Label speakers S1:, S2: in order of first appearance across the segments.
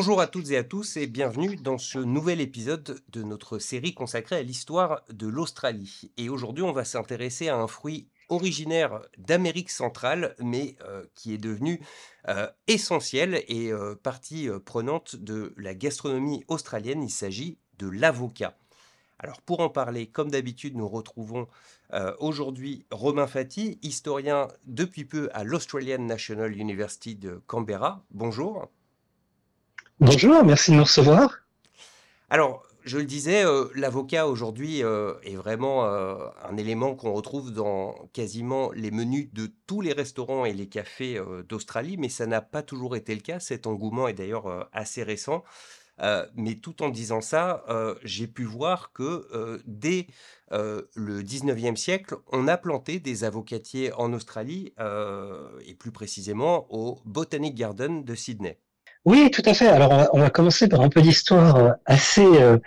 S1: Bonjour à toutes et à tous et bienvenue dans ce nouvel épisode de notre série consacrée à l'histoire de l'Australie. Et aujourd'hui, on va s'intéresser à un fruit originaire d'Amérique centrale, mais euh, qui est devenu euh, essentiel et euh, partie prenante de la gastronomie australienne. Il s'agit de l'avocat. Alors pour en parler, comme d'habitude, nous retrouvons aujourd'hui Romain Fati, historien depuis peu à l'Australian National University de Canberra. Bonjour.
S2: Bonjour, merci de nous recevoir.
S1: Alors, je le disais, euh, l'avocat aujourd'hui euh, est vraiment euh, un élément qu'on retrouve dans quasiment les menus de tous les restaurants et les cafés d'Australie, mais ça n'a pas toujours été le cas. Cet engouement est d'ailleurs assez récent. mais tout en disant ça, j'ai pu voir que dès le 19e siècle, on a planté des avocatiers en Australie, et plus précisément au Botanic Garden de Sydney.
S2: Oui, tout à fait. Alors, on va, commencer par un peu d'histoire euh, assez euh,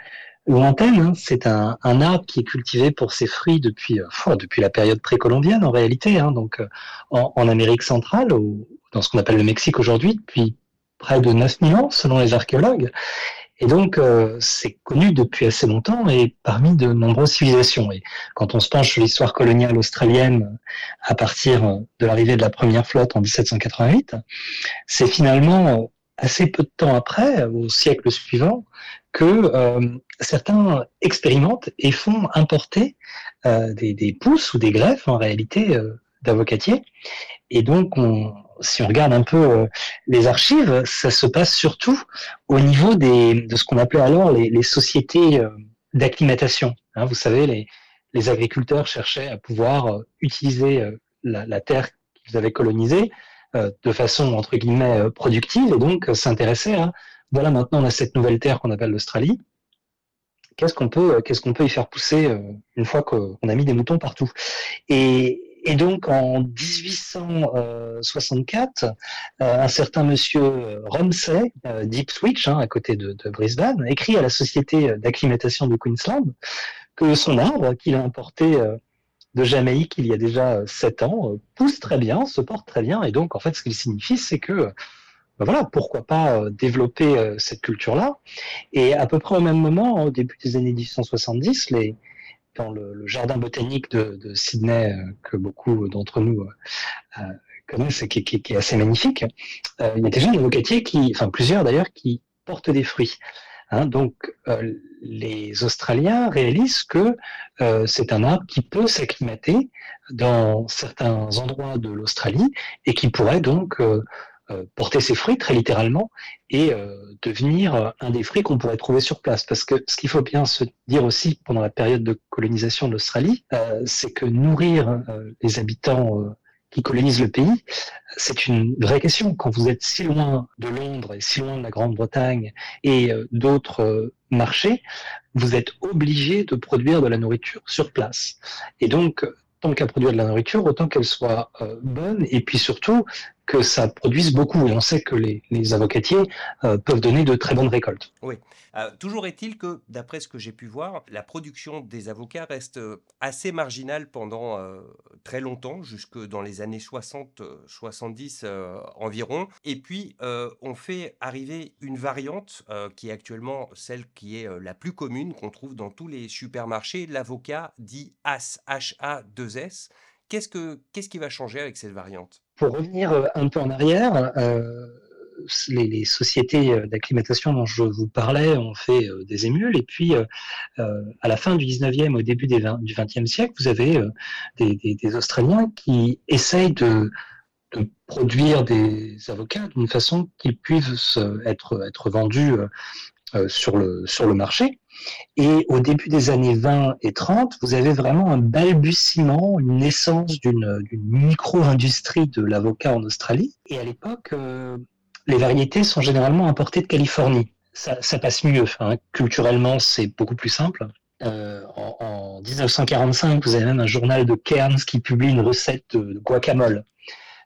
S2: lointaine. Hein. C'est un, arbre qui est cultivé pour ses fruits depuis, euh, depuis la période précolombienne, en réalité, hein. donc en, Amérique centrale, ou dans ce qu'on appelle le Mexique aujourd'hui, depuis près de 9000 ans, selon les archéologues. Et donc, c'est connu depuis assez longtemps et parmi de nombreuses civilisations. Et quand on se penche sur l'histoire coloniale australienne à partir de l'arrivée de la première flotte en 1788, c'est finalement assez peu de temps après, au siècle suivant, que euh, certains expérimentent et font importer euh, des, pousses ou des greffes en réalité euh, d'avocatiers. Et donc, on, si on regarde un peu les archives, ça se passe surtout au niveau de ce qu'on appelait alors les, sociétés d'acclimatation. Hein, vous savez, les, agriculteurs cherchaient à pouvoir utiliser la, terre qu'ils avaient colonisée euh, de façon entre guillemets euh, productive et donc euh, s'intéresser à voilà maintenant on a cette nouvelle terre qu'on appelle l'Australie. Qu'est-ce qu'on peut qu'est-ce qu'on peut y faire pousser une fois qu'on a mis des moutons partout? Et, et donc en 1864, un certain monsieur Rumsey, Deep Switch, hein, à côté de, de, Brisbane, écrit à la société d'acclimatation de Queensland que son arbre qu'il a importé de Jamaïque il y a déjà euh, sept ans euh, pousse très bien, se porte très bien. Et donc, en fait, ce qu'il signifie, c'est que, euh, ben voilà, pourquoi pas développer cette culture-là. Et à peu près au même moment, au début des années 1870, les, dans le, jardin botanique de, Sydney, que beaucoup d'entre nous connaissent et qui, est assez magnifique, il y a déjà un avocatier qui, enfin plusieurs d'ailleurs, qui portent des fruits. Hein, donc, euh, les Australiens réalisent que euh, c'est un arbre qui peut s'acclimater dans certains endroits de l'Australie et qui pourrait donc euh, porter ses fruits très littéralement et devenir un des fruits qu'on pourrait trouver sur place. Parce que ce qu'il faut bien se dire aussi pendant la période de colonisation de l'Australie, c'est que nourrir les habitants qui colonisent le pays, c'est une vraie question. Quand vous êtes si loin de Londres et si loin de la Grande-Bretagne et euh, d'autres euh, marchés, vous êtes obligé de produire de la nourriture sur place. Et donc, tant qu'à produire de la nourriture, autant qu'elle soit euh, bonne et puis surtout que ça produise beaucoup. Et on sait que les, avocatiers peuvent donner de très bonnes récoltes.
S1: Oui. Euh, toujours est-il que, d'après ce que j'ai pu voir, la production des avocats reste euh, assez marginale pendant euh, très longtemps, jusque dans les années 60-70 environ. Et puis, on fait arriver une variante qui est actuellement celle qui est la plus commune, qu'on trouve dans tous les supermarchés, l'avocat dit AS, H-A-2-S. Qu'est-ce, que, qu'est-ce qui va changer avec cette variante?
S2: Pour revenir un peu en arrière, les, sociétés euh, d'acclimatation dont je vous parlais ont fait euh, des émules. Et puis, euh, à la fin du 19e, au début du 20e siècle, vous avez des, Australiens qui essayent de, produire des avocats d'une façon qu'ils puissent être, être vendus sur, le, sur le marché. Et au début des années 20 et 30, vous avez vraiment un balbutiement, une naissance d'une micro-industrie de l'avocat en Australie. Et à l'époque, les variétés sont généralement importées de Californie. Ça, passe mieux. Hein. Culturellement, c'est beaucoup plus simple. Euh, en, 1945, vous avez même un journal de Cairns qui publie une recette de, guacamole.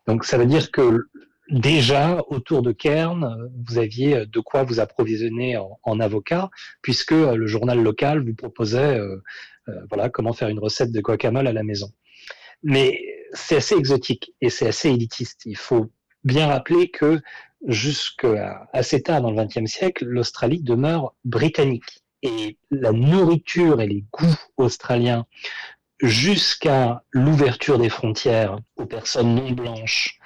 S2: Donc ça veut dire que déjà autour de Cairns, vous aviez de quoi vous approvisionner en, avocat, puisque le journal local vous proposait euh, euh, voilà comment faire une recette de guacamole à la maison. Mais c'est assez exotique et c'est assez élitiste. Il faut bien rappeler que jusqu'à assez tard dans le XXe siècle, l'Australie demeure britannique. Et la nourriture et les goûts australiens jusqu'à l'ouverture des frontières aux personnes non blanches,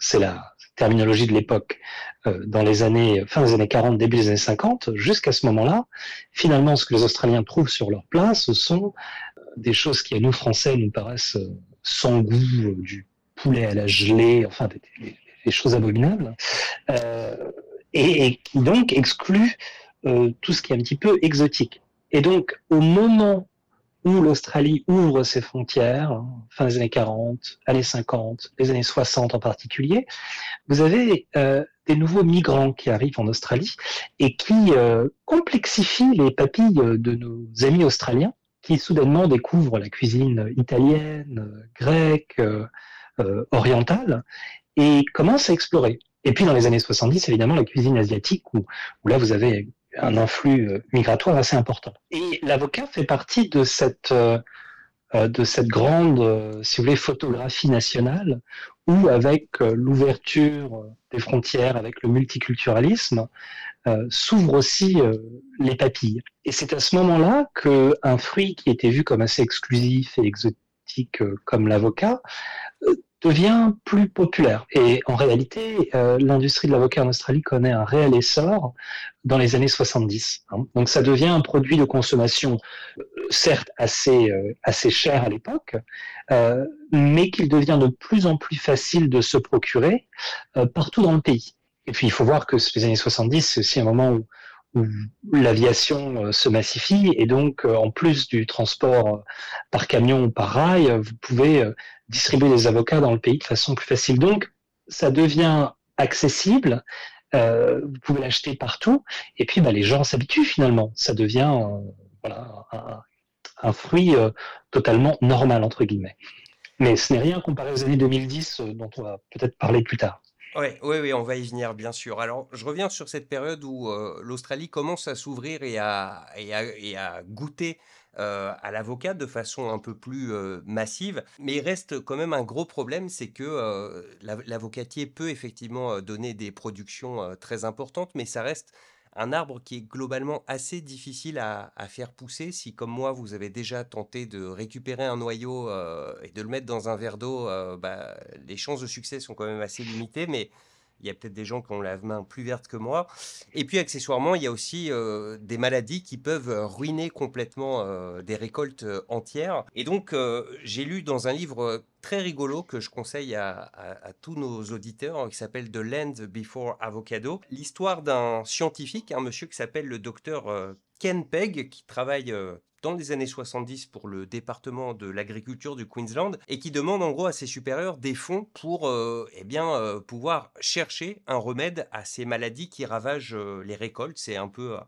S2: c'est la terminologie de l'époque, euh, dans les années, fin des années 40, début des années 50, jusqu'à ce moment-là, finalement, ce que les Australiens trouvent sur leur place, ce sont euh, des choses qui, à nous, Français, nous paraissent euh, sans goût, du poulet à la gelée, enfin, des, choses abominables, et, qui donc excluent tout ce qui est un petit peu exotique. Et donc, au moment l'Australie ouvre ses frontières, fin des années 40, années 50, les années 60 en particulier, vous avez euh, des nouveaux migrants qui arrivent en Australie et qui euh, complexifient les papilles de nos amis australiens qui soudainement découvrent la cuisine italienne, grecque, euh, orientale et commencent à explorer. Et puis dans les années 70, évidemment, la cuisine asiatique, où là vous avez un influx euh, migratoire assez important. Et l'avocat fait partie de cette, euh, euh, de cette grande, si vous voulez, photographie nationale où, avec l'ouverture des frontières, avec le multiculturalisme, s'ouvrent aussi les papilles. Et c'est à ce moment-là qu'un fruit qui était vu comme assez exclusif et exotique comme l'avocat devient plus populaire. Et en réalité, euh, l'industrie de l'avocat en Australie connaît un réel essor dans les années 70. Hein. Donc ça devient un produit de consommation, euh, certes assez, euh, assez cher à l'époque, mais qu'il devient de plus en plus facile de se procurer partout dans le pays. Et puis il faut voir que les années 70, c'est aussi un moment où où l'aviation se massifie et donc en plus du transport par camion ou par rail, vous pouvez distribuer des avocats dans le pays de façon plus facile. Donc, ça devient accessible. Euh, vous pouvez l'acheter partout. Et puis, bah, les gens s'habituent finalement. Ça devient euh, voilà, un, fruit euh, totalement normal, entre guillemets. Mais ce n'est rien comparé aux années 2010 dont on va peut-être parler plus tard.
S1: Oui, oui, on va y venir, bien sûr. Alors, je reviens sur cette période où l'Australie commence à s'ouvrir et à, et, à, goûter euh, à l'avocat de façon un peu plus euh, massive. Mais il reste quand même un gros problème, c'est que euh, l'avocatier peut effectivement donner des productions très importantes, mais ça reste un arbre qui est globalement assez difficile à, faire pousser. Si, comme moi, vous avez déjà tenté de récupérer un noyau et de le mettre dans un verre d'eau, bah, les chances de succès sont quand même assez limitées. Mais il y a peut-être des gens qui ont la main plus verte que moi. Et puis accessoirement, il y a aussi euh, des maladies qui peuvent ruiner complètement euh, des récoltes euh, entières. Et donc, j'ai lu dans un livre très rigolo que je conseille à, tous nos auditeurs, qui s'appelle The Land Before Avocado, l'histoire d'un scientifique, un monsieur qui s'appelle le docteur Ken Pegg, qui travaille dans les années 70 pour le département de l'agriculture du Queensland et qui demande en gros à ses supérieurs des fonds pour euh, eh bien, euh, pouvoir chercher un remède à ces maladies qui ravagent euh, les récoltes. C'est un peu...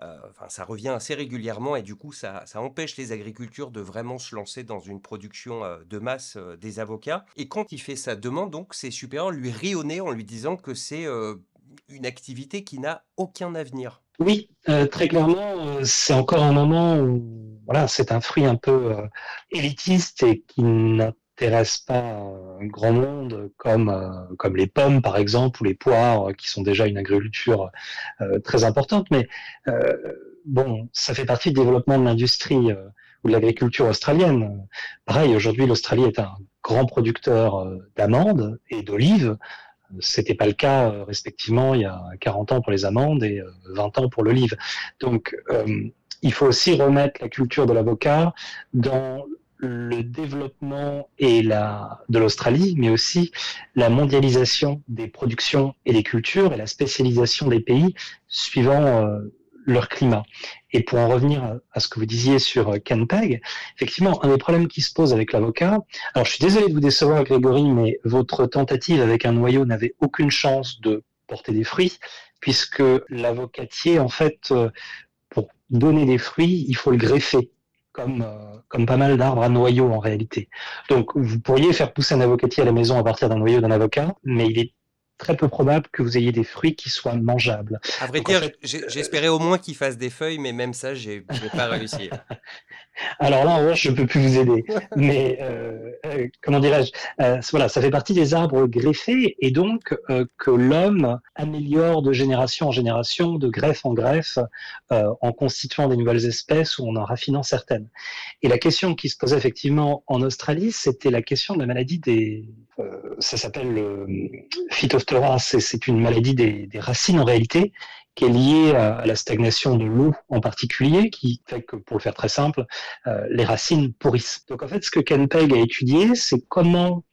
S1: Enfin, ça revient assez régulièrement et du coup, ça, ça, empêche les agricultures de vraiment se lancer dans une production de masse des avocats. Et quand il fait sa demande, donc, ses supérieurs lui rient en lui disant que c'est une activité qui n'a aucun avenir.
S2: Oui, euh, très clairement, euh, c'est encore un moment où voilà, c'est un fruit un peu euh, élitiste et qui n'intéresse pas un grand monde comme, comme les pommes, par exemple, ou les poires, qui sont déjà une agriculture très importante. Mais bon, ça fait partie du développement de l'industrie ou de l'agriculture australienne. Pareil, aujourd'hui, l'Australie est un grand producteur d'amandes et d'olives. C'était pas le cas euh, respectivement il y a 40 ans pour les amandes et 20 euh, ans pour l'olive. Donc euh, il faut aussi remettre la culture de l'avocat dans le développement et la, de l'Australie, mais aussi la mondialisation des productions et des cultures et la spécialisation des pays suivant leur climat. Et pour en revenir à, ce que vous disiez sur euh, Ken Peg, effectivement, un des problèmes qui se pose avec l'avocat, alors je suis désolé de vous décevoir Grégory, mais votre tentative avec un noyau n'avait aucune chance de porter des fruits, puisque l'avocatier, en fait, euh, pour donner des fruits, il faut le greffer. Comme, euh, comme pas mal d'arbres à noyau en réalité. Donc vous pourriez faire pousser un avocatier à la maison à partir d'un noyau d'un avocat, mais il est très peu probable que vous ayez des fruits qui soient mangeables.
S1: À vrai dire, j'espérais au moins qu'ils fassent des feuilles, mais même ça, je n'ai pas réussi.
S2: Alors là, en revanche, je ne peux plus vous aider. Mais euh, euh, comment dirais-je euh, Voilà, ça fait partie des arbres greffés et donc que l'homme améliore de génération en génération, de greffe en greffe, en constituant des nouvelles espèces ou en en raffinant certaines. Et la question qui se posait effectivement en Australie, c'était la question de la maladie des... ça s'appelle le phytophthora, c'est une maladie des, des racines en réalité, qui est liée à, la stagnation de l'eau en particulier, qui fait que, pour le faire très simple, euh, les racines pourrissent. Donc en fait, ce que Ken Pegg a étudié, c'est comment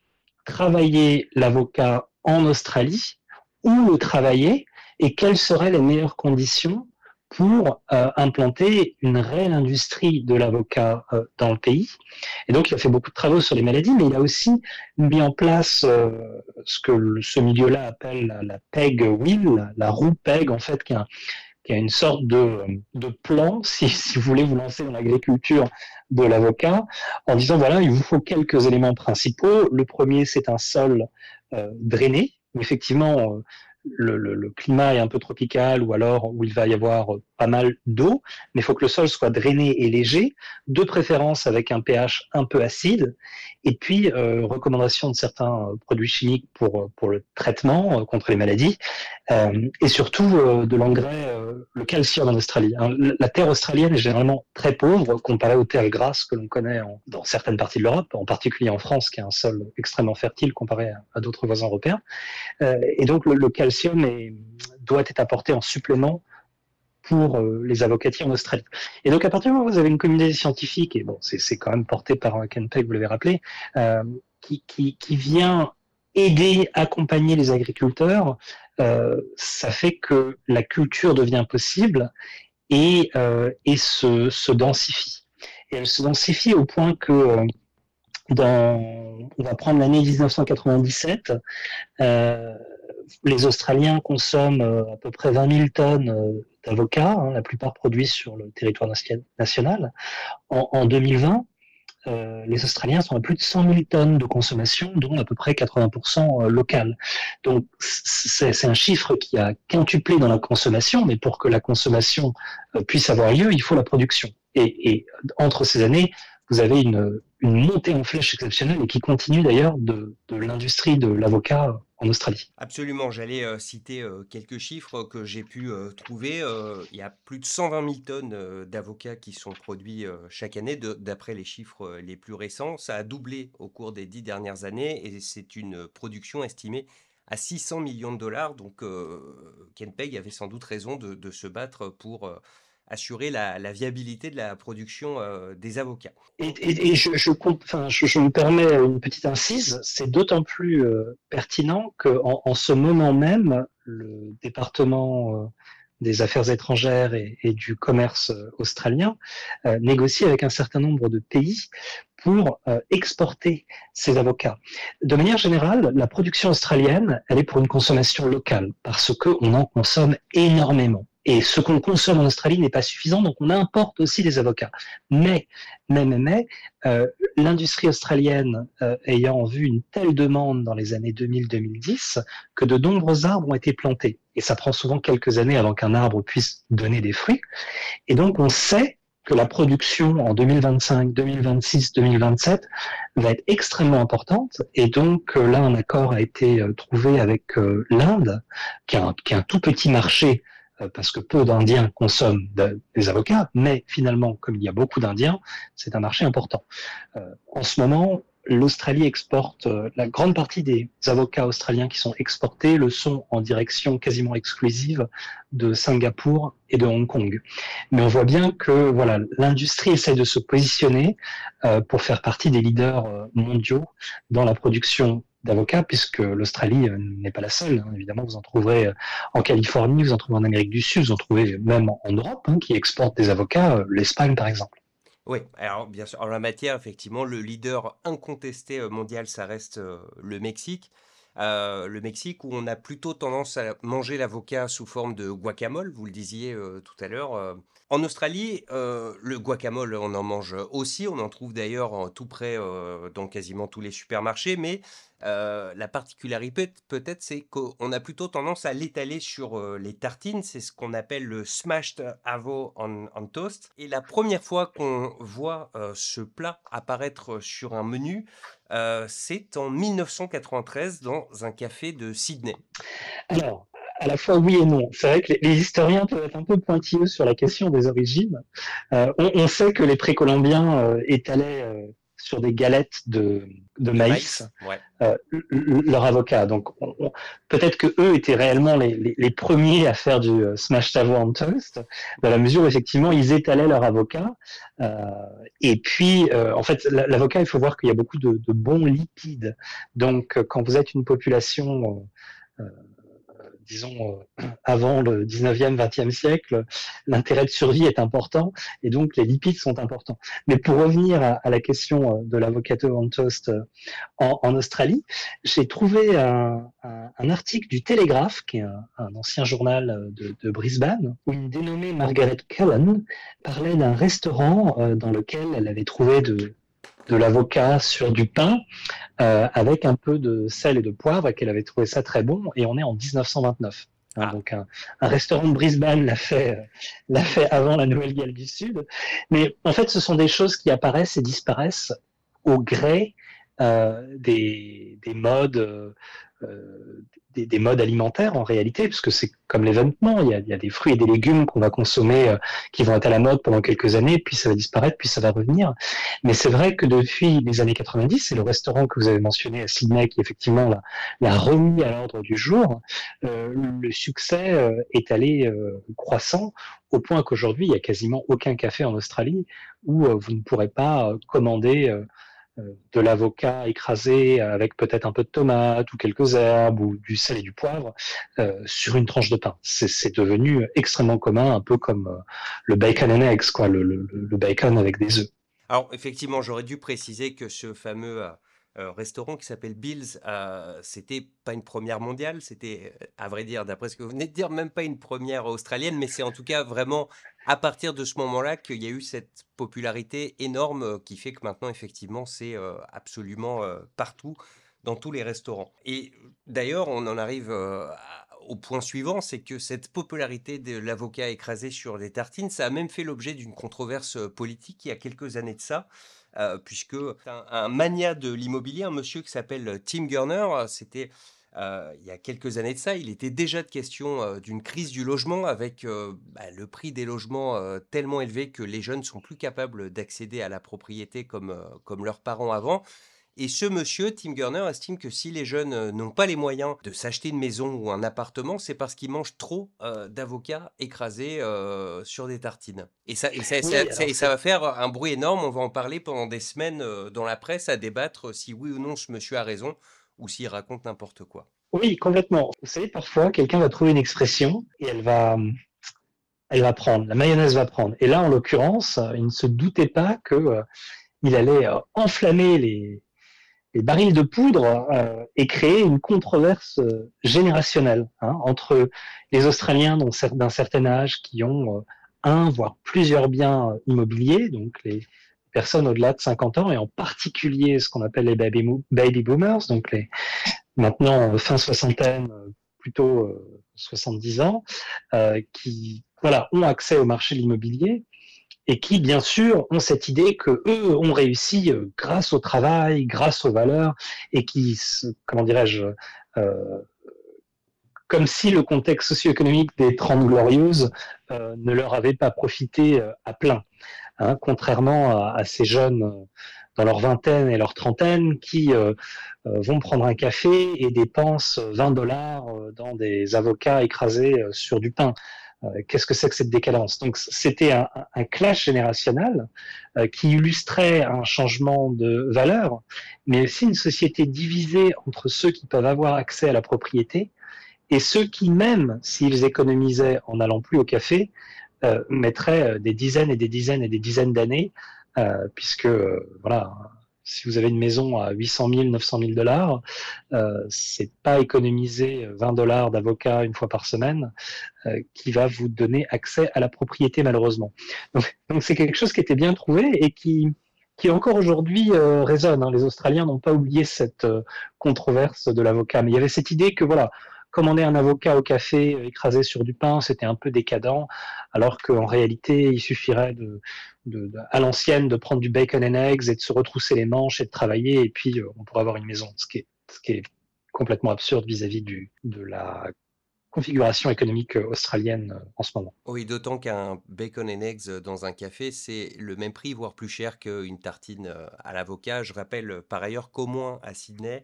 S2: travailler l'avocat en Australie, où le travailler et quelles seraient les meilleures conditions pour euh, implanter une réelle industrie de l'avocat euh, dans le pays. Et donc, il a fait beaucoup de travaux sur les maladies, mais il a aussi mis en place euh, ce que ce milieu-là appelle la, peg wheel, la, roue peg, en fait, qui a une sorte de, de plan, si, si, vous voulez vous lancer dans l'agriculture de l'avocat, en disant, voilà, il vous faut quelques éléments principaux. Le premier, c'est un sol drainé. Effectivement, le, climat est un peu tropical ou alors où il va y avoir pas mal d'eau, mais il faut que le sol soit drainé et léger, de préférence avec un pH un peu acide, et puis euh, recommandation de certains euh, produits chimiques pour, pour le traitement euh, contre les maladies, et surtout de l'engrais, le calcium en Australie. Hein. La terre australienne est généralement très pauvre comparée aux terres grasses que l'on connaît dans certaines parties de l'Europe, en particulier en France, qui a un sol extrêmement fertile comparé à, d'autres voisins européens. et donc le calcium est, doit être apporté en supplément pour euh, les avocatiers en Australie. Et donc, à partir du moment où vous avez une communauté scientifique, et bon, c'est quand même porté par Ken Peck, vous l'avez rappelé, euh, qui, vient aider, accompagner les agriculteurs, euh, ça fait que la culture devient possible et, se, densifie. Et elle se densifie au point que dans, on va prendre l'année 1997, euh, les Australiens consomment à peu près 20 000 tonnes d'avocats, hein, la plupart produits sur le territoire national. En, 2020, euh, les Australiens sont à plus de 100 000 tonnes de consommation, dont à peu près 80% euh, local. Donc c'est un chiffre qui a quintuplé dans la consommation, mais pour que la consommation euh, puisse avoir lieu, il faut la production. Et entre ces années, vous avez une, montée en flèche exceptionnelle et qui continue d'ailleurs de, l'industrie de l'avocat en Australie.
S1: Absolument, j'allais euh, citer euh, quelques chiffres que j'ai pu euh, trouver. il y a plus de 120 000 tonnes d'avocats qui sont produits chaque année, d'après les chiffres les plus récents. Ça a doublé au cours des dix dernières années et c'est une production estimée à 600 millions de dollars. Donc Ken Peg avait sans doute raison de se battre pour assurer la, viabilité de la production euh, des avocats.
S2: Et, je, je, me permets une petite incise, c'est d'autant plus euh, pertinent qu'en en, ce moment même, le département euh, des affaires étrangères et, du commerce australien négocie avec un certain nombre de pays pour exporter ces avocats. De manière générale, la production australienne, elle est pour une consommation locale parce qu'on en consomme énormément. Et ce qu'on consomme en Australie n'est pas suffisant, donc on importe aussi des avocats. Mais, mais, mais, mais euh, l'industrie australienne euh, ayant vu une telle demande dans les années 2000-2010 que de nombreux arbres ont été plantés. Et ça prend souvent quelques années avant qu'un arbre puisse donner des fruits. Et donc on sait que la production en 2025, 2026, 2027 va être extrêmement importante. Et donc euh, là, un accord a été euh, trouvé avec euh, l'Inde, qui, qui, a un tout petit marché parce que peu d'Indiens consomment des avocats, mais finalement, comme il y a beaucoup d'Indiens, c'est un marché important. Euh, en ce moment, l'Australie exporte, euh, la grande partie des avocats australiens qui sont exportés le sont en direction quasiment exclusive de Singapour et de Hong Kong. Mais on voit bien que voilà, l'industrie essaie de se positionner pour faire partie des leaders mondiaux dans la production d'avocats, puisque l'Australie euh, n'est pas la seule. Hein. Évidemment, vous en trouverez euh, en Californie, vous en trouvez en Amérique du Sud, vous en trouvez même en Europe, hein, qui exportent des avocats, euh, l'Espagne par exemple.
S1: Oui, alors bien sûr, en la matière, effectivement, le leader incontesté mondial, ça reste le Mexique. le Mexique, où on a plutôt tendance à manger l'avocat sous forme de guacamole, vous le disiez tout à l'heure. En Australie, le guacamole, on en mange aussi, on en trouve d'ailleurs tout près dans quasiment tous les supermarchés, mais la particularité peut-être, c'est qu'on a plutôt tendance à l'étaler sur les tartines. C'est ce qu'on appelle le smashed avo on, toast. Et la première fois qu'on voit ce plat apparaître sur un menu, c'est en 1993 dans un café de Sydney.
S2: Alors, à la fois oui et non. C'est vrai que les, historiens peuvent être un peu pointilleux sur la question des origines. on, sait que les précolombiens étalaient sur des galettes de, maïs, euh, leur avocat. Donc peut-être que eux étaient réellement les, premiers à faire du euh, smash tavo on toast, dans la mesure où effectivement ils étalaient leur avocat. Euh, et puis en fait l'avocat, il faut voir qu'il y a beaucoup de, de, bons lipides. Donc quand vous êtes une population disons, euh, avant le 19e, 20e siècle, l'intérêt de survie est important et donc les lipides sont importants. Mais pour revenir à, la question euh, de l'avocado on toast euh, en, Australie, j'ai trouvé un, article du Télégraphe, qui est un, ancien journal de, Brisbane, où une dénommée Margaret Cullen parlait d'un restaurant dans lequel elle avait trouvé de, de l'avocat sur du pain euh, avec un peu de sel et de poivre et qu'elle avait trouvé ça très bon et on est en 1929. Hein, ah. Donc un, restaurant de Brisbane l'a fait, euh, l'a fait avant la Nouvelle-Galles du Sud. Mais en fait, ce sont des choses qui apparaissent et disparaissent au gré euh, des, des modes euh, des, modes alimentaires en réalité, puisque c'est comme l'événement, il, il, y a des fruits et des légumes qu'on va consommer, euh, qui vont être à la mode pendant quelques années, puis ça va disparaître, puis ça va revenir. Mais c'est vrai que depuis les années 90, c'est le restaurant que vous avez mentionné à Sydney qui effectivement l'a remis à l'ordre du jour, euh, le succès est allé croissant au point qu'aujourd'hui, il n'y a quasiment aucun café en Australie où vous ne pourrez pas commander de l'avocat écrasé avec peut-être un peu de tomate ou quelques herbes ou du sel et du poivre euh, sur une tranche de pain. C'est devenu extrêmement commun, un peu comme euh, le bacon and eggs, quoi, le, bacon avec des œufs.
S1: Alors effectivement, j'aurais dû préciser que ce fameux restaurant qui s'appelle Bill's, c'était pas une première mondiale, c'était, à vrai dire, d'après ce que vous venez de dire, même pas une première australienne, mais c'est en tout cas vraiment à partir de ce moment-là qu'il y a eu cette popularité énorme euh, qui fait que maintenant, effectivement, c'est euh, absolument euh, partout, dans tous les restaurants. Et d'ailleurs, on en arrive au point suivant, c'est que cette popularité de l'avocat écrasé sur les tartines, ça a même fait l'objet d'une controverse politique il y a quelques années de ça. Puisque un, un mania de l'immobilier, un monsieur qui s'appelle Tim Gurner, c'était euh, il y a quelques années de ça, il était déjà de question euh, d'une crise du logement avec euh, bah, le prix des logements tellement élevé que les jeunes sont plus capables d'accéder à la propriété comme, comme leurs parents avant. Et ce monsieur, Tim Gurner, estime que si les jeunes n'ont pas les moyens de s'acheter une maison ou un appartement, c'est parce qu'ils mangent trop d'avocats écrasés sur des tartines. Et ça, et ça, et ça, va faire un bruit énorme. On va en parler pendant des semaines dans la presse à débattre si oui ou non ce monsieur a raison ou s'il raconte n'importe quoi.
S2: Oui, complètement. Vous savez, parfois, quelqu'un va trouver une expression et elle va, elle va prendre, la mayonnaise va prendre. Et là, en l'occurrence, il ne se doutait pas que euh, il allait euh, enflammer les, les, barils de poudre euh, et créer une controverse générationnelle hein, entre les Australiens d'un certain âge qui ont un, voire plusieurs biens immobiliers, donc les, personnes au-delà de 50 ans, et en particulier ce qu'on appelle les baby, boomers, donc les maintenant euh, fin soixantaine, euh, plutôt 70 euh, ans, qui voilà ont accès au marché de l'immobilier et qui bien sûr ont cette idée que eux ont réussi grâce au travail, grâce aux valeurs, et qui, comment dirais-je, comme si le contexte socio-économique des Trente Glorieuses ne leur avait pas profité à plein. Hein, contrairement à, ces jeunes euh, dans leur vingtaine et leur trentaine qui euh, euh, vont prendre un café et dépensent 20 dollars dans des avocats écrasés sur du pain. Qu'est-ce que c'est que cette décadence? Donc c'était un, clash générationnel qui illustrait un changement de valeur, mais aussi une société divisée entre ceux qui peuvent avoir accès à la propriété et ceux qui, même s'ils économisaient en n'allant plus au café, euh, mettrait euh, des dizaines et des dizaines et des dizaines d'années, euh, puisque voilà, si vous avez une maison à 800 000, 900 000 dollars, euh, c'est pas économiser 20 dollars d'avocat une fois par semaine euh, qui va vous donner accès à la propriété malheureusement. Donc c'est quelque chose qui était bien trouvé et qui qui encore aujourd'hui euh, résonne. Hein. Les Australiens n'ont pas oublié cette euh, controverse de l'avocat, mais il y avait cette idée que voilà, commander un avocat au café euh, écrasé sur du pain, c'était un peu décadent, alors qu'en réalité, il suffirait à l'ancienne de prendre du bacon and eggs et de se retrousser les manches et de travailler, et puis on pourrait avoir une maison, ce qui est, complètement absurde vis-à-vis -vis de la configuration économique euh, australienne euh, en ce moment.
S1: Oui, d'autant qu'un bacon and eggs dans un café, c'est le même prix, voire plus cher qu'une tartine euh, à l'avocat. Je rappelle par ailleurs qu'au moins à Sydney,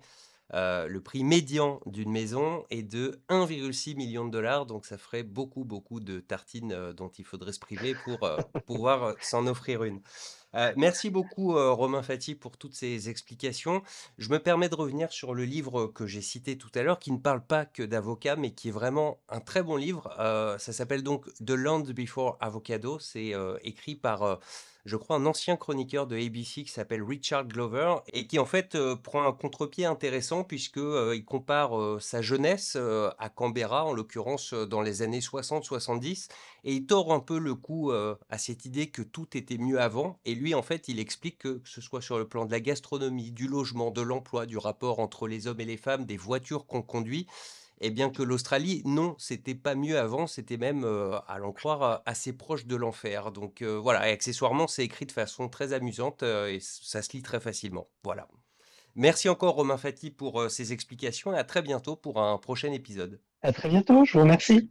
S1: le prix médian d'une maison est de 1,6 million de dollars, donc ça ferait beaucoup, beaucoup de tartines dont il faudrait se priver pour pouvoir s'en offrir une. Euh, merci beaucoup, euh, Romain Fati, pour toutes ces explications. Je me permets de revenir sur le livre que j'ai cité tout à l'heure, qui ne parle pas que d'avocats, mais qui est vraiment un très bon livre. Euh, ça s'appelle donc The Land Before Avocado. C'est écrit par je crois, un ancien chroniqueur de ABC qui s'appelle Richard Glover et qui en fait euh, prend un contre-pied intéressant puisque euh, il compare euh, sa jeunesse à Canberra, en l'occurrence dans les années 60-70, et il tord un peu le coup à cette idée que tout était mieux avant. Et lui, en fait, il explique que, que ce soit sur le plan de la gastronomie, du logement, de l'emploi, du rapport entre les hommes et les femmes, des voitures qu'on conduit, et bien que l'Australie, non, c'était pas mieux avant, c'était même, à l'en croire, assez proche de l'enfer. Donc voilà, et accessoirement, c'est écrit de façon très amusante et ça se lit très facilement. Voilà. Merci encore Romain Fati pour ces explications et à très bientôt pour un prochain épisode.
S2: À très bientôt, je vous remercie.